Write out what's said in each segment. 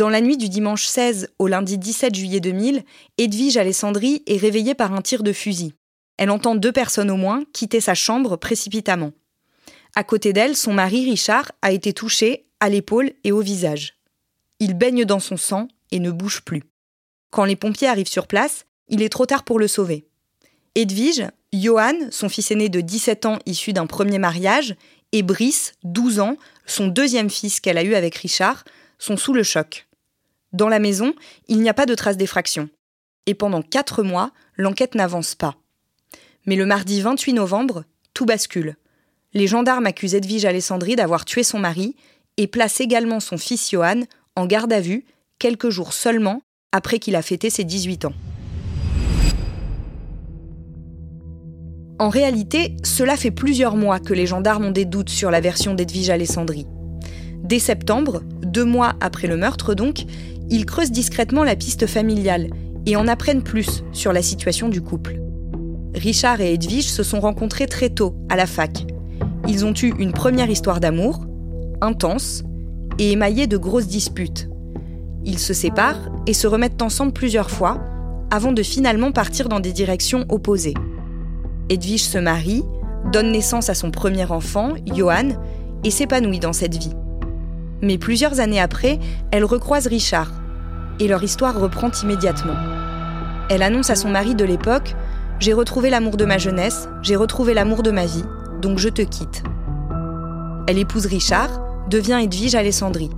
Dans la nuit du dimanche 16 au lundi 17 juillet 2000, Edwige Alessandri est réveillée par un tir de fusil. Elle entend deux personnes au moins quitter sa chambre précipitamment. À côté d'elle, son mari Richard a été touché à l'épaule et au visage. Il baigne dans son sang et ne bouge plus. Quand les pompiers arrivent sur place, il est trop tard pour le sauver. Edwige, Johan, son fils aîné de 17 ans issu d'un premier mariage, et Brice, 12 ans, son deuxième fils qu'elle a eu avec Richard, sont sous le choc. Dans la maison, il n'y a pas de traces d'effraction. Et pendant quatre mois, l'enquête n'avance pas. Mais le mardi 28 novembre, tout bascule. Les gendarmes accusent Edwige Alessandri d'avoir tué son mari et placent également son fils Johan en garde à vue quelques jours seulement après qu'il a fêté ses 18 ans. En réalité, cela fait plusieurs mois que les gendarmes ont des doutes sur la version d'Edwige Alessandri. Dès septembre, deux mois après le meurtre donc, ils creusent discrètement la piste familiale et en apprennent plus sur la situation du couple. Richard et Edwige se sont rencontrés très tôt, à la fac. Ils ont eu une première histoire d'amour, intense et émaillée de grosses disputes. Ils se séparent et se remettent ensemble plusieurs fois, avant de finalement partir dans des directions opposées. Edwige se marie, donne naissance à son premier enfant, Johan, et s'épanouit dans cette vie. Mais plusieurs années après, elle recroise Richard, et leur histoire reprend immédiatement. Elle annonce à son mari de l'époque J'ai retrouvé l'amour de ma jeunesse, j'ai retrouvé l'amour de ma vie, donc je te quitte. Elle épouse Richard, devient Edwige Alessandri.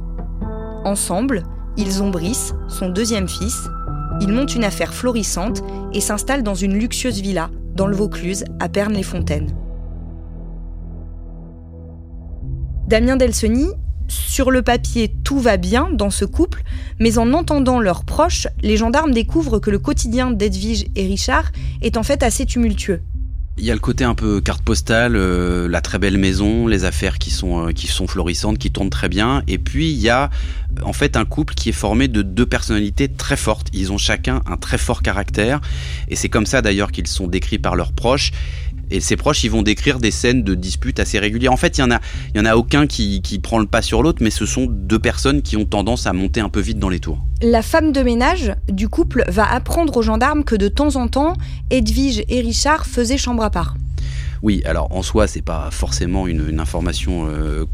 Ensemble, ils ont Brice, son deuxième fils. Ils montent une affaire florissante et s'installent dans une luxueuse villa dans le Vaucluse, à Pernes-les-Fontaines. Damien Delseny, sur le papier, tout va bien dans ce couple, mais en entendant leurs proches, les gendarmes découvrent que le quotidien d'Edwige et Richard est en fait assez tumultueux. Il y a le côté un peu carte postale, euh, la très belle maison, les affaires qui sont euh, qui sont florissantes, qui tournent très bien. Et puis il y a euh, en fait un couple qui est formé de deux personnalités très fortes. Ils ont chacun un très fort caractère, et c'est comme ça d'ailleurs qu'ils sont décrits par leurs proches. Et ses proches, ils vont décrire des scènes de disputes assez régulières. En fait, il y en a, il y en a aucun qui, qui prend le pas sur l'autre, mais ce sont deux personnes qui ont tendance à monter un peu vite dans les tours. La femme de ménage du couple va apprendre aux gendarmes que de temps en temps, Edwige et Richard faisaient chambre à part. Oui, alors en soi, c'est pas forcément une, une information euh,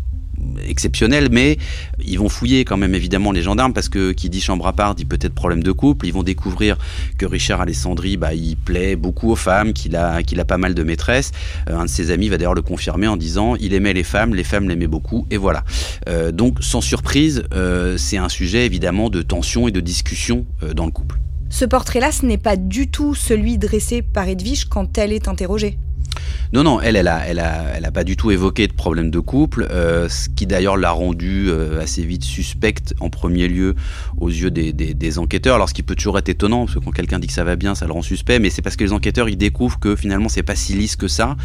exceptionnelle, mais ils vont fouiller quand même évidemment les gendarmes parce que qui dit chambre à part dit peut-être problème de couple. Ils vont découvrir que Richard Alessandri, bah, il plaît beaucoup aux femmes, qu'il a, qu'il a pas mal de maîtresses. Euh, un de ses amis va d'ailleurs le confirmer en disant il aimait les femmes, les femmes l'aimaient beaucoup, et voilà. Euh, donc sans surprise, euh, c'est un sujet évidemment de tension et de discussion dans le couple. Ce portrait-là, ce n'est pas du tout celui dressé par Edwige quand elle est interrogée. Non, non, elle, elle a, elle a, elle a pas du tout évoqué de problème de couple, euh, ce qui d'ailleurs l'a rendue euh, assez vite suspecte en premier lieu aux yeux des, des, des enquêteurs. Alors, ce qui peut toujours être étonnant, parce que quand quelqu'un dit que ça va bien, ça le rend suspect, mais c'est parce que les enquêteurs ils découvrent que finalement c'est pas si lisse que ça,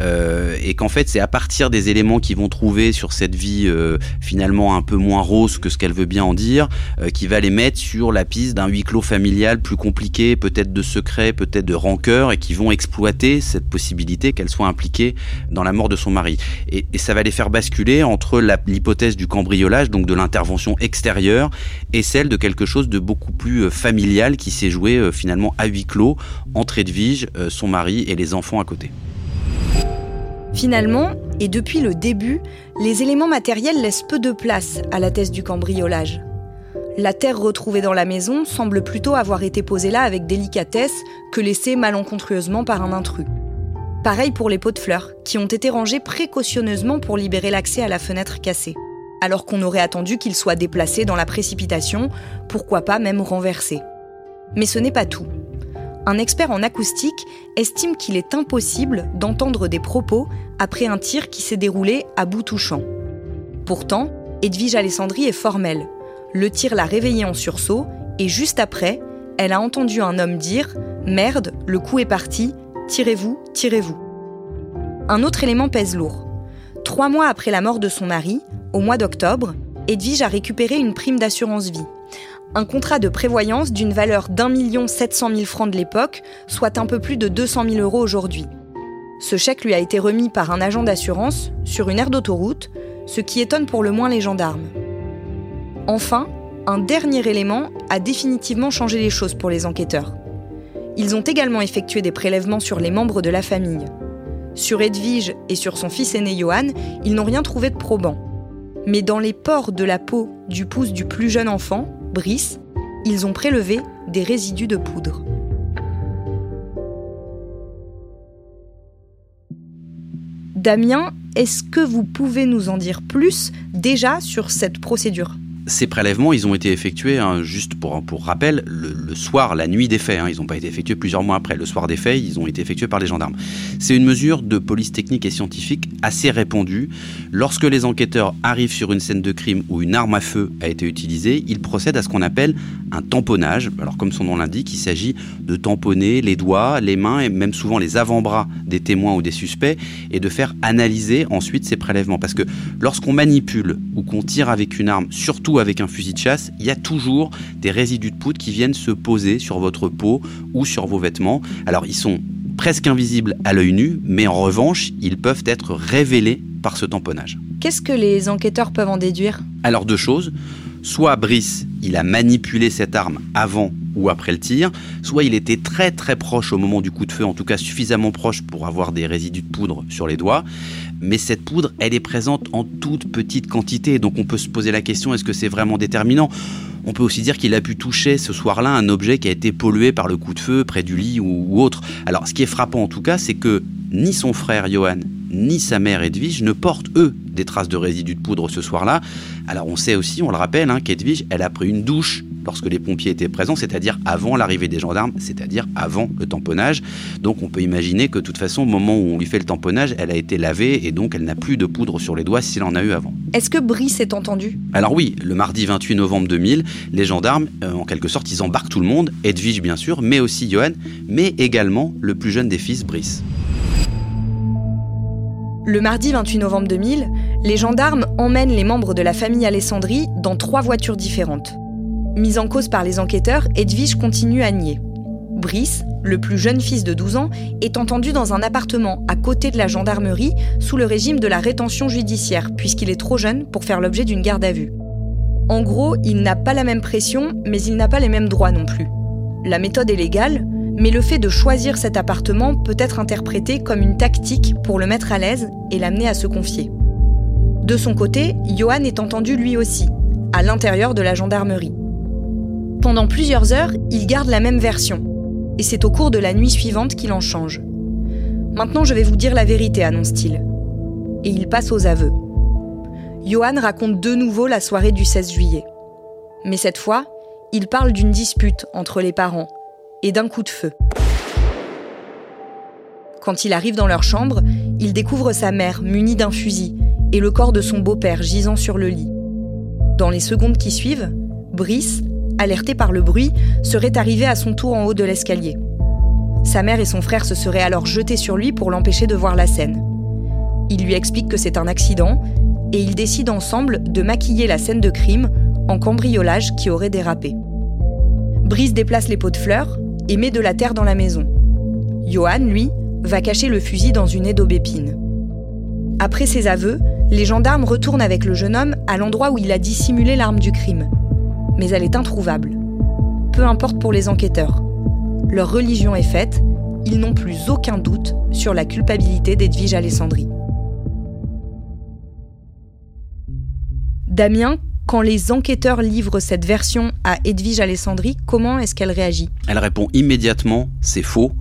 euh, et qu'en fait c'est à partir des éléments qu'ils vont trouver sur cette vie euh, finalement un peu moins rose que ce qu'elle veut bien en dire, euh, qui va les mettre sur la piste d'un huis clos familial plus compliqué, peut-être de secret, peut-être de rancœur, et qui vont exploiter cette possibilité qu'elle soit impliquée dans la mort de son mari. Et, ça va les faire basculer entre l'hypothèse du cambriolage, donc de l'intervention extérieure, et celle de quelque chose de beaucoup plus euh, familial qui s'est joué euh, finalement à huis clos entre Edwige, euh, son mari et les enfants à côté. Finalement, et depuis le début, les éléments matériels laissent peu de place à la thèse du cambriolage. La terre retrouvée dans la maison semble plutôt avoir été posée là avec délicatesse que laissée malencontreusement par un intrus. Pareil pour les pots de fleurs, qui ont été rangés précautionneusement pour libérer l'accès à la fenêtre cassée. alors qu'on aurait attendu qu'il soit déplacé dans la précipitation, pourquoi pas même renversé. Mais ce n'est pas tout. Un expert en acoustique estime qu'il est impossible d'entendre des propos après un tir qui s'est déroulé à bout touchant. Pourtant, Edwige Alessandri est formelle. Le tir l'a réveillée en sursaut et juste après, elle a entendu un homme dire Merde, le coup est parti, tirez-vous, tirez-vous. Un autre élément pèse lourd. Trois mois après la mort de son mari, au mois d'octobre, Edwige a récupéré une prime d'assurance vie. Un contrat de prévoyance d'une valeur d'un million sept cent mille francs de l'époque, soit un peu plus de 200 000 euros aujourd'hui. Ce chèque lui a été remis par un agent d'assurance sur une aire d'autoroute, ce qui étonne pour le moins les gendarmes. Enfin, un dernier élément a définitivement changé les choses pour les enquêteurs. Ils ont également effectué des prélèvements sur les membres de la famille. Sur Edwige et sur son fils aîné Johan, ils n'ont rien trouvé de probant. Mais dans les pores de la peau du pouce du plus jeune enfant, Brice, ils ont prélevé des résidus de poudre. Damien, est-ce que vous pouvez nous en dire plus déjà sur cette procédure? Ces prélèvements, ils ont été effectués, hein, juste pour, rappel, le, soir, la nuit des faits. Hein. ils n'ont pas été effectués plusieurs mois après. Le soir des faits, ils ont été effectués par les gendarmes. C'est une mesure de police technique et scientifique assez répandue. Lorsque les enquêteurs arrivent sur une scène de crime où une arme à feu a été utilisée, ils procèdent à ce qu'on appelle un tamponnage. Alors, comme son nom l'indique, il s'agit de tamponner les doigts, les mains et même souvent les avant-bras des témoins ou des suspects et de faire analyser ensuite ces prélèvements. Parce que lorsqu'on manipule ou qu'on tire avec une arme, surtout avec un fusil de chasse, il y a toujours des résidus de poudre qui viennent se poser sur votre peau ou sur vos vêtements. Alors ils sont presque invisibles à l'œil nu, mais en revanche, ils peuvent être révélés par ce tamponnage. Qu'est-ce que les enquêteurs peuvent en déduire? Alors deux choses. Soit Brice, il a manipulé cette arme avant ou après le tir, soit il était très très proche au moment du coup de feu, en tout cas suffisamment proche pour avoir des résidus de poudre sur les doigts. Mais cette poudre, elle est présente en toute petite quantité, donc on peut se poser la question est-ce que c'est vraiment déterminant? On peut aussi dire qu'il a pu toucher ce soir-là un objet qui a été pollué par le coup de feu près du lit ou, autre. Alors ce qui est frappant en tout cas, c'est que ni son frère Johan, ni sa mère Edwige ne portent, eux, des traces de résidus de poudre ce soir-là. Alors on sait aussi, on le rappelle, hein, qu'Edwige, elle a pris une douche lorsque les pompiers étaient présents, c'est-à-dire avant l'arrivée des gendarmes, c'est-à-dire avant le tamponnage. Donc on peut imaginer que de toute façon, au moment où on lui fait le tamponnage, elle a été lavée et donc elle n'a plus de poudre sur les doigts s'il en a eu avant. Est-ce que Brice est entendu? Alors oui, le mardi 28 novembre 2000, les gendarmes, euh, en quelque sorte, ils embarquent tout le monde, Edwige bien sûr, mais aussi Johan, mais également le plus jeune des fils, Brice. Le mardi 28 novembre 2000, les gendarmes emmènent les membres de la famille Alessandri dans trois voitures différentes. Mise en cause par les enquêteurs, Edwige continue à nier. Brice, le plus jeune fils de 12 ans, est entendu dans un appartement à côté de la gendarmerie sous le régime de la rétention judiciaire, puisqu'il est trop jeune pour faire l'objet d'une garde à vue. En gros, il n'a pas la même pression, mais il n'a pas les mêmes droits non plus. La méthode est légale, mais le fait de choisir cet appartement peut être interprété comme une tactique pour le mettre à l'aise et l'amener à se confier. De son côté, Johan est entendu lui aussi, à l'intérieur de la gendarmerie. Pendant plusieurs heures, il garde la même version, et c'est au cours de la nuit suivante qu'il en change. Maintenant, je vais vous dire la vérité, annonce-t-il. Et il passe aux aveux. Johan raconte de nouveau la soirée du 16 juillet. Mais cette fois, il parle d'une dispute entre les parents et d'un coup de feu. Quand il arrive dans leur chambre, il découvre sa mère munie d'un fusil et le corps de son beau-père gisant sur le lit. Dans les secondes qui suivent, Brice, alerté par le bruit, serait arrivé à son tour en haut de l'escalier. Sa mère et son frère se seraient alors jetés sur lui pour l'empêcher de voir la scène. Il lui explique que c'est un accident et ils décident ensemble de maquiller la scène de crime en cambriolage qui aurait dérapé. Brice déplace les pots de fleurs, et met de la terre dans la maison. Johan, lui, va cacher le fusil dans une haie d'aubépine. Après ses aveux, les gendarmes retournent avec le jeune homme à l'endroit où il a dissimulé l'arme du crime. Mais elle est introuvable. Peu importe pour les enquêteurs. Leur religion est faite, ils n'ont plus aucun doute sur la culpabilité d'Edwige Alessandri. Damien, Quand les enquêteurs livrent cette version à Edwige Alessandri, comment est-ce qu'elle réagit? Elle répond immédiatement c'est faux,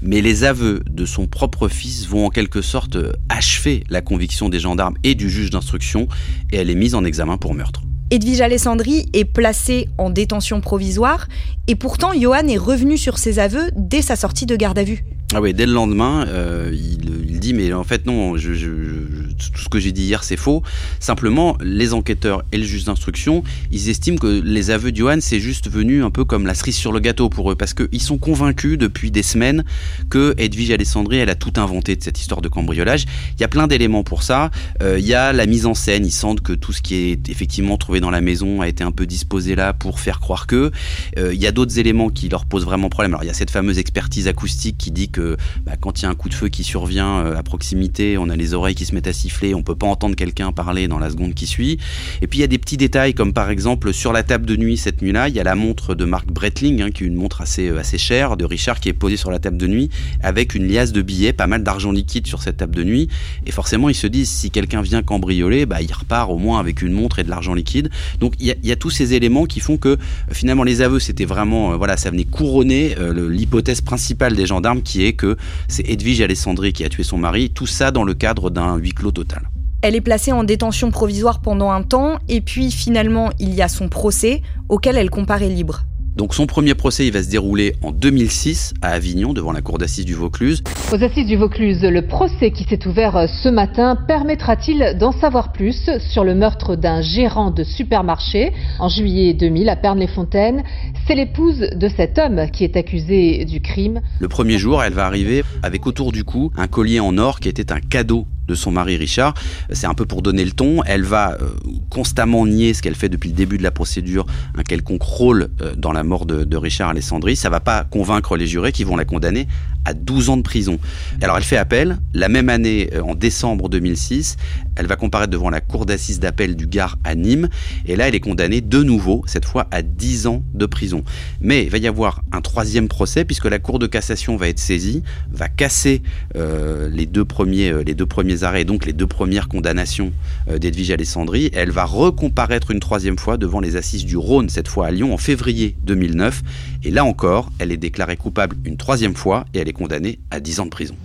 mais les aveux de son propre fils vont en quelque sorte achever la conviction des gendarmes et du juge d'instruction et elle est mise en examen pour meurtre. Edwige Alessandri est placée en détention provisoire et pourtant Johan est revenu sur ses aveux dès sa sortie de garde à vue. Ah oui, dès le lendemain, euh, il, dit mais en fait non, tout ce que j'ai dit hier c'est faux. Simplement, les enquêteurs et le juge d'instruction, ils estiment que les aveux de Johan c'est juste venu un peu comme la cerise sur le gâteau pour eux, parce qu'ils sont convaincus depuis des semaines que Edwige Alessandri elle a tout inventé de cette histoire de cambriolage. Il y a plein d'éléments pour ça. Euh, il y a la mise en scène, ils sentent que tout ce qui est effectivement trouvé dans la maison a été un peu disposé là pour faire croire que. Euh, il y a d'autres éléments qui leur posent vraiment problème. Alors il y a cette fameuse expertise acoustique qui dit que bah, quand il y a un coup de feu qui survient euh, à proximité, on a les oreilles qui se mettent à siffler, on peut pas entendre quelqu'un parler dans la seconde qui suit. Et puis il y a des petits détails comme par exemple sur la table de nuit cette nuit-là, il y a la montre de Marc Breitling, hein, qui est une montre assez, euh, assez chère de Richard qui est posée sur la table de nuit avec une liasse de billets, pas mal d'argent liquide sur cette table de nuit. Et forcément ils se disent si quelqu'un vient cambrioler, bah, il repart au moins avec une montre et de l'argent liquide. Donc il y, a, tous ces éléments qui font que finalement les aveux c'était vraiment voilà ça venait couronner l'hypothèse principale des gendarmes qui est que c'est Edwige Alessandri qui a tué son mari, tout ça dans le cadre d'un huis clos total. Elle est placée en détention provisoire pendant un temps, et puis finalement il y a son procès, auquel elle comparaît libre. Donc son premier procès, il va se dérouler en 2006 à Avignon, devant la cour d'assises du Vaucluse. Aux assises du Vaucluse, le procès qui s'est ouvert euh, ce matin permettra-t-il d'en savoir plus sur le meurtre d'un gérant de supermarché en juillet 2000 à Pernes-les-Fontaines C'est l'épouse de cet homme qui est accusé du crime. Le premier jour, elle va arriver avec autour du cou un collier en or qui était un cadeau de son mari Richard. C'est un peu pour donner le ton. Elle va euh, constamment nier ce qu'elle fait depuis le début de la procédure, un quelconque rôle euh, dans la mort de, de Richard Alessandri. Ça va pas convaincre les jurés qui vont la condamner à 12 ans de prison. Alors elle fait appel. La même année, euh, en décembre 2006, elle va comparaître devant la cour d'assises d'appel du Gard à Nîmes. Et là, elle est condamnée de nouveau, cette fois à 10 ans de prison. Mais il va y avoir un troisième procès puisque la cour de cassation va être saisie, va casser euh, les deux premiers, euh, les deux premiers arrêts, donc les deux premières condamnations euh, d'Edwige Alessandri. Elle va recomparaître une troisième fois devant les assises du Rhône, cette fois à Lyon, en février 2009. Et là encore, elle est déclarée coupable une troisième fois et elle est condamnée à 10 ans de prison.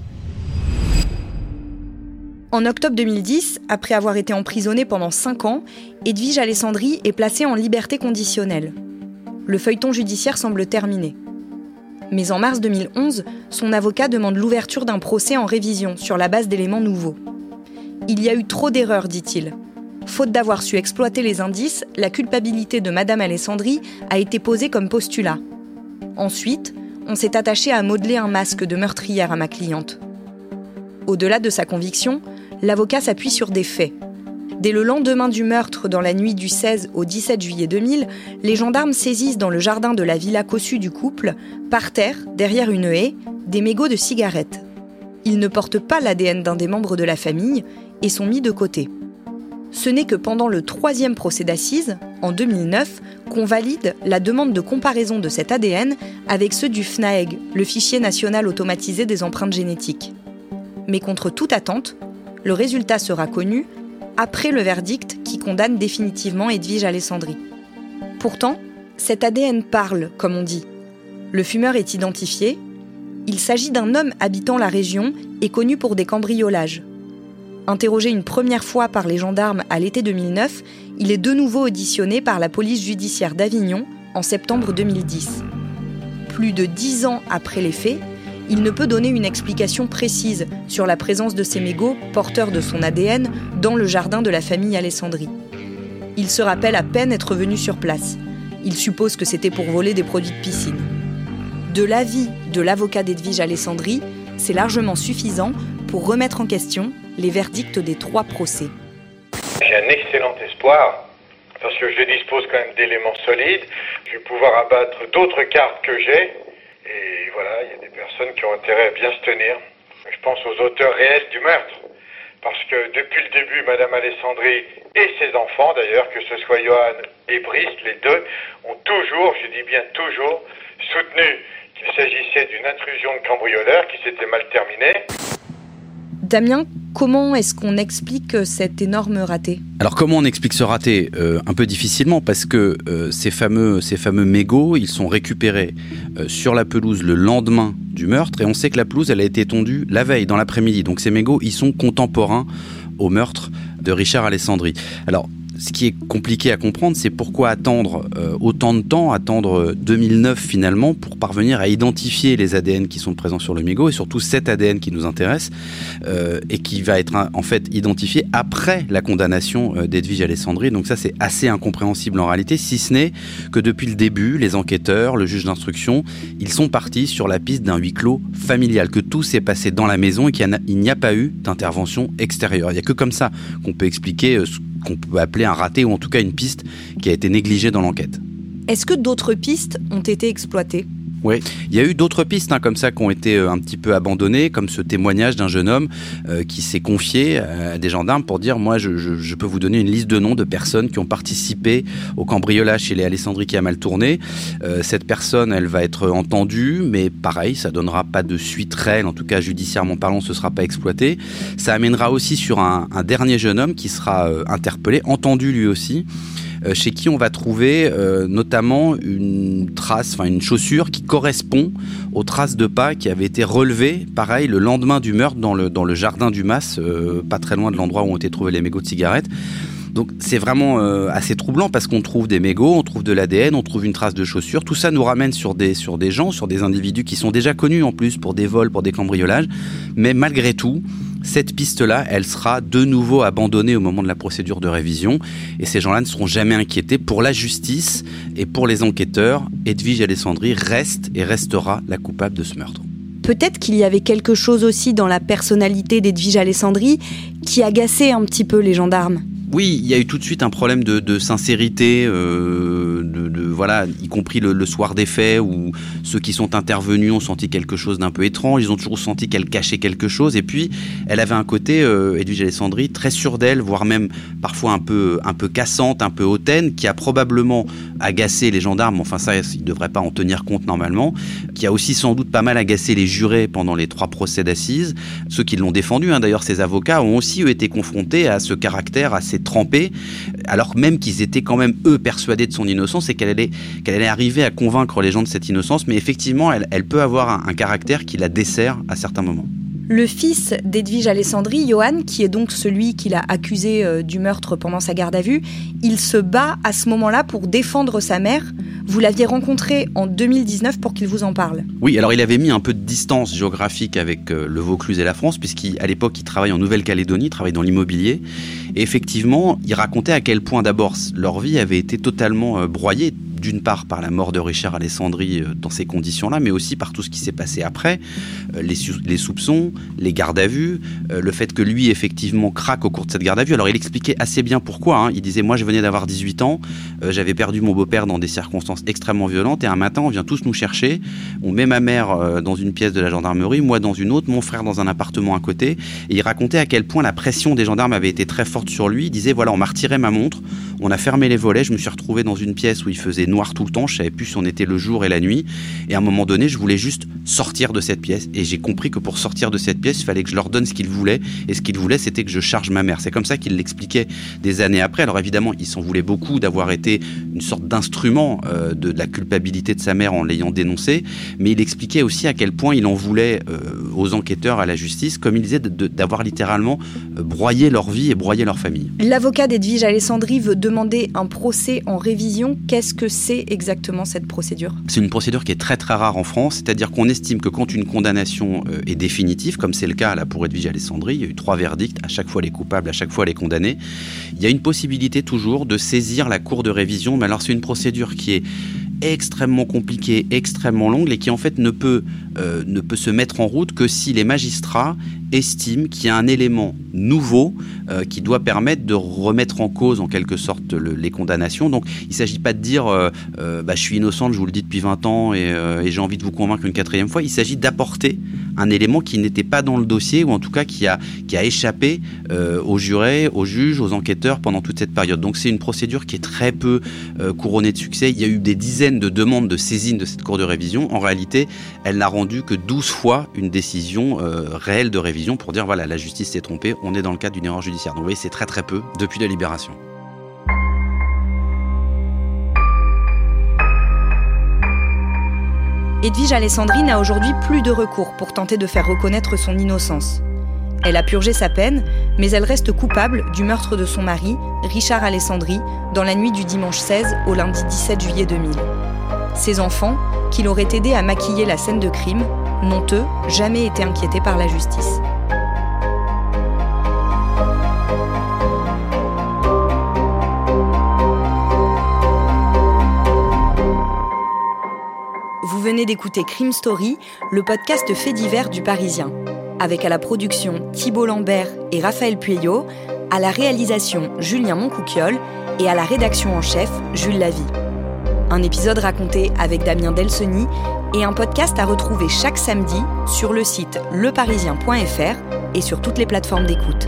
En octobre 2010, après avoir été emprisonnée pendant 5 ans, Edwige Alessandri est placée en liberté conditionnelle. Le feuilleton judiciaire semble terminé. Mais en mars 2011, son avocat demande l'ouverture d'un procès en révision sur la base d'éléments nouveaux. Il y a eu trop d'erreurs, dit-il. Faute d'avoir su exploiter les indices, la culpabilité de Madame Alessandri a été posée comme postulat. Ensuite, on s'est attaché à modeler un masque de meurtrière à ma cliente. Au-delà de sa conviction, l'avocat s'appuie sur des faits. Dès le lendemain du meurtre, dans la nuit du 16 au 17 juillet 2000, les gendarmes saisissent dans le jardin de la villa cossue du couple, par terre, derrière une haie, des mégots de cigarettes. Ils ne portent pas l'ADN d'un des membres de la famille et sont mis de côté. Ce n'est que pendant le troisième procès d'assises, en 2009, qu'on valide la demande de comparaison de cet ADN avec ceux du FNAEG, le fichier national automatisé des empreintes génétiques. Mais contre toute attente, le résultat sera connu après le verdict qui condamne définitivement Edwige Alessandri. Pourtant, cet ADN parle, comme on dit. Le fumeur est identifié. Il s'agit d'un homme habitant la région et connu pour des cambriolages. Interrogé une première fois par les gendarmes à l'été 2009, il est de nouveau auditionné par la police judiciaire d'Avignon en septembre 2010. Plus de dix ans après les faits, il ne peut donner une explication précise sur la présence de ces mégots porteurs de son ADN dans le jardin de la famille Alessandri. Il se rappelle à peine être venu sur place. Il suppose que c'était pour voler des produits de piscine. De l'avis de l'avocat d'Edwige Alessandri, c'est largement suffisant pour remettre en question les verdicts des trois procès. J'ai un excellent espoir parce que je dispose quand même d'éléments solides. Je vais pouvoir abattre d'autres cartes que j'ai. Et voilà, il y a des personnes qui ont intérêt à bien se tenir. Je pense aux auteurs réels du meurtre. Parce que depuis le début, Madame Alessandri et ses enfants, d'ailleurs, que ce soit Johan et Brice, les deux, ont toujours, je dis bien toujours, soutenu qu'il s'agissait d'une intrusion de cambrioleur qui s'était mal terminée. Damien, Comment est-ce qu'on explique cet énorme raté? Alors comment on explique ce raté? Euh, Un peu difficilement parce que euh, ces, fameux, ces mégots, ils sont récupérés euh, sur la pelouse le lendemain du meurtre et on sait que la pelouse, elle a été tondue la veille, dans l'après-midi. Donc ces mégots, ils sont contemporains au meurtre de Richard Alessandri. Alors ce qui est compliqué à comprendre, c'est pourquoi attendre euh, autant de temps, attendre 2009 finalement, pour parvenir à identifier les ADN qui sont présents sur le mégot, et surtout cet ADN qui nous intéresse, euh, et qui va être en fait identifié après la condamnation euh, d'Edwige Alessandri. Donc ça, c'est assez incompréhensible en réalité, si ce n'est que depuis le début, les enquêteurs, le juge d'instruction, ils sont partis sur la piste d'un huis clos familial, que tout s'est passé dans la maison et qu'il n'y a, pas eu d'intervention extérieure. Il n'y a que comme ça qu'on peut expliquer ce qu'on peut appeler un raté ou en tout cas une piste qui a été négligée dans l'enquête. Est-ce que d'autres pistes ont été exploitées? Oui, il y a eu d'autres pistes hein, comme ça qui ont été euh, un petit peu abandonnées, comme ce témoignage d'un jeune homme euh, qui s'est confié à des gendarmes pour dire moi je, peux vous donner une liste de noms de personnes qui ont participé au cambriolage chez les Alessandri qui a mal tourné. Euh, cette personne, elle va être entendue, mais pareil, ça donnera pas de suite réelle, en tout cas judiciairement parlant, ce sera pas exploité. Ça amènera aussi sur un, un dernier jeune homme qui sera interpellé, entendu lui aussi. Euh, chez qui on va trouver euh, notamment une trace, enfin une chaussure qui correspond aux traces de pas qui avaient été relevées, pareil, le lendemain du meurtre dans le, dans le jardin du Mas, euh, pas très loin de l'endroit où ont été trouvés les mégots de cigarettes. Donc c'est vraiment assez troublant parce qu'on trouve des mégots, on trouve de l'ADN, on trouve une trace de chaussure. Tout ça nous ramène sur des, sur des gens, sur des individus qui sont déjà connus en plus pour des vols, pour des cambriolages. Mais malgré tout, cette piste-là, elle sera de nouveau abandonnée au moment de la procédure de révision et ces gens-là ne seront jamais inquiétés. Pour la justice et pour les enquêteurs, Edwige Alessandri reste et restera la coupable de ce meurtre. Peut-être qu'il y avait quelque chose aussi dans la personnalité d'Edwige Alessandri qui agaçait un petit peu les gendarmes. Oui, il y a eu tout de suite un problème de, sincérité, euh, de, voilà, y compris le, soir des faits où ceux qui sont intervenus ont senti quelque chose d'un peu étrange. Ils ont toujours senti qu'elle cachait quelque chose. Et puis, elle avait un côté, euh, Edwige Alessandri, très sûr d'elle, voire même parfois un peu, un peu cassante, un peu hautaine, qui a probablement agacé les gendarmes. Enfin, ça, ils ne devraient pas en tenir compte normalement. Qui a aussi sans doute pas mal agacé les jurés pendant les trois procès d'assises. Ceux qui l'ont défendu, hein, d'ailleurs, ses avocats ont aussi été confrontés à ce caractère assez trempé, alors même qu'ils étaient quand même eux persuadés de son innocence et qu'elle allait, qu'elle arriver à convaincre les gens de cette innocence. Mais effectivement, elle, elle peut avoir un, un caractère qui la dessert à certains moments. Le fils d'Edwige Alessandri, Johan, qui est donc celui qui l'a accusé euh, du meurtre pendant sa garde à vue, il se bat à ce moment-là pour défendre sa mère. Vous l'aviez rencontré en 2019 pour qu'il vous en parle. Oui, alors il avait mis un peu de distance géographique avec euh, le Vaucluse et la France, puisqu'à l'époque il travaille en Nouvelle-Calédonie, il travaille dans l'immobilier. Et effectivement, il racontait à quel point d'abord leur vie avait été totalement euh, broyée d'une part par la mort de Richard Alessandri dans ces conditions-là, mais aussi par tout ce qui s'est passé après, les, soupçons, les gardes à vue, euh, le fait que lui effectivement craque au cours de cette garde à vue. Alors il expliquait assez bien pourquoi. Hein. Il disait moi je venais d'avoir 18 ans, j'avais perdu mon beau-père dans des circonstances extrêmement violentes et un matin on vient tous nous chercher, on met ma mère dans une pièce de la gendarmerie, moi dans une autre, mon frère dans un appartement à côté. Et il racontait à quel point la pression des gendarmes avait été très forte sur lui. Il disait voilà on m'a retiré ma montre, on a fermé les volets, je me suis retrouvé dans une pièce où il faisait noir tout le temps, je savais plus si on était le jour et la nuit. Et à un moment donné, je voulais juste sortir de cette pièce. Et j'ai compris que pour sortir de cette pièce, il fallait que je leur donne ce qu'ils voulaient. Et ce qu'ils voulaient, c'était que je charge ma mère. C'est comme ça qu'il l'expliquait des années après. Alors évidemment, il s'en voulait beaucoup d'avoir été une sorte d'instrument euh, de, la culpabilité de sa mère en l'ayant dénoncé. Mais il expliquait aussi à quel point il en voulait euh, aux enquêteurs, à la justice, comme il disait, d'avoir littéralement euh, broyé leur vie et broyé leur famille. L'avocat d'Edwige Alessandri veut demander un procès en révision. Qu'est-ce que c'est exactement cette procédure? C'est une procédure qui est très très rare en France, c'est-à-dire qu'on estime que quand une condamnation est définitive, comme c'est le cas là pour Edwige Alessandri, il y a eu trois verdicts, à chaque fois les coupables, à chaque fois les condamnés, il y a une possibilité toujours de saisir la cour de révision, mais alors c'est une procédure qui est extrêmement compliquée, extrêmement longue et qui en fait ne peut, euh, ne peut se mettre en route que si les magistrats estiment qu'il y a un élément nouveau euh, qui doit permettre de remettre en cause en quelque sorte les condamnations. Donc il ne s'agit pas de dire euh, bah, je suis innocente, je vous le dis depuis 20 ans et, et j'ai envie de vous convaincre une quatrième fois. Il s'agit d'apporter un élément qui n'était pas dans le dossier ou en tout cas qui a, qui a échappé aux jurés, aux juges, aux enquêteurs pendant toute cette période. Donc c'est une procédure qui est très peu couronnée de succès. Il y a eu des dizaines de demandes de saisine de cette cour de révision, en réalité, elle n'a rendu que 12 fois une décision euh, réelle de révision. Pour dire voilà, la justice s'est trompée, on est dans le cadre d'une erreur judiciaire. Donc vous c'est très très peu depuis la libération. Edwige Alessandri n'a aujourd'hui plus de recours pour tenter de faire reconnaître son innocence. Elle a purgé sa peine, mais elle reste coupable du meurtre de son mari, Richard Alessandri, dans la nuit du dimanche 16 au lundi 17 juillet 2000. Ses enfants, qui l'auraient aidé à maquiller la scène de crime, n'ont eux jamais été inquiétés par la justice. Vous venez d'écouter Crime Story, le podcast fait divers du Parisien, avec à la production Thibault Lambert et Raphaël Pueyo, à la réalisation Julien Moncouquiole et à la rédaction en chef Jules Lavie. Un épisode raconté avec Damien Delseny et un podcast à retrouver chaque samedi sur le site leparisien.fr et sur toutes les plateformes d'écoute.